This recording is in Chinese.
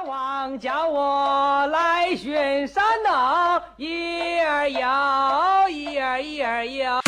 大王叫我来巡山呐，一儿摇，一儿一儿摇。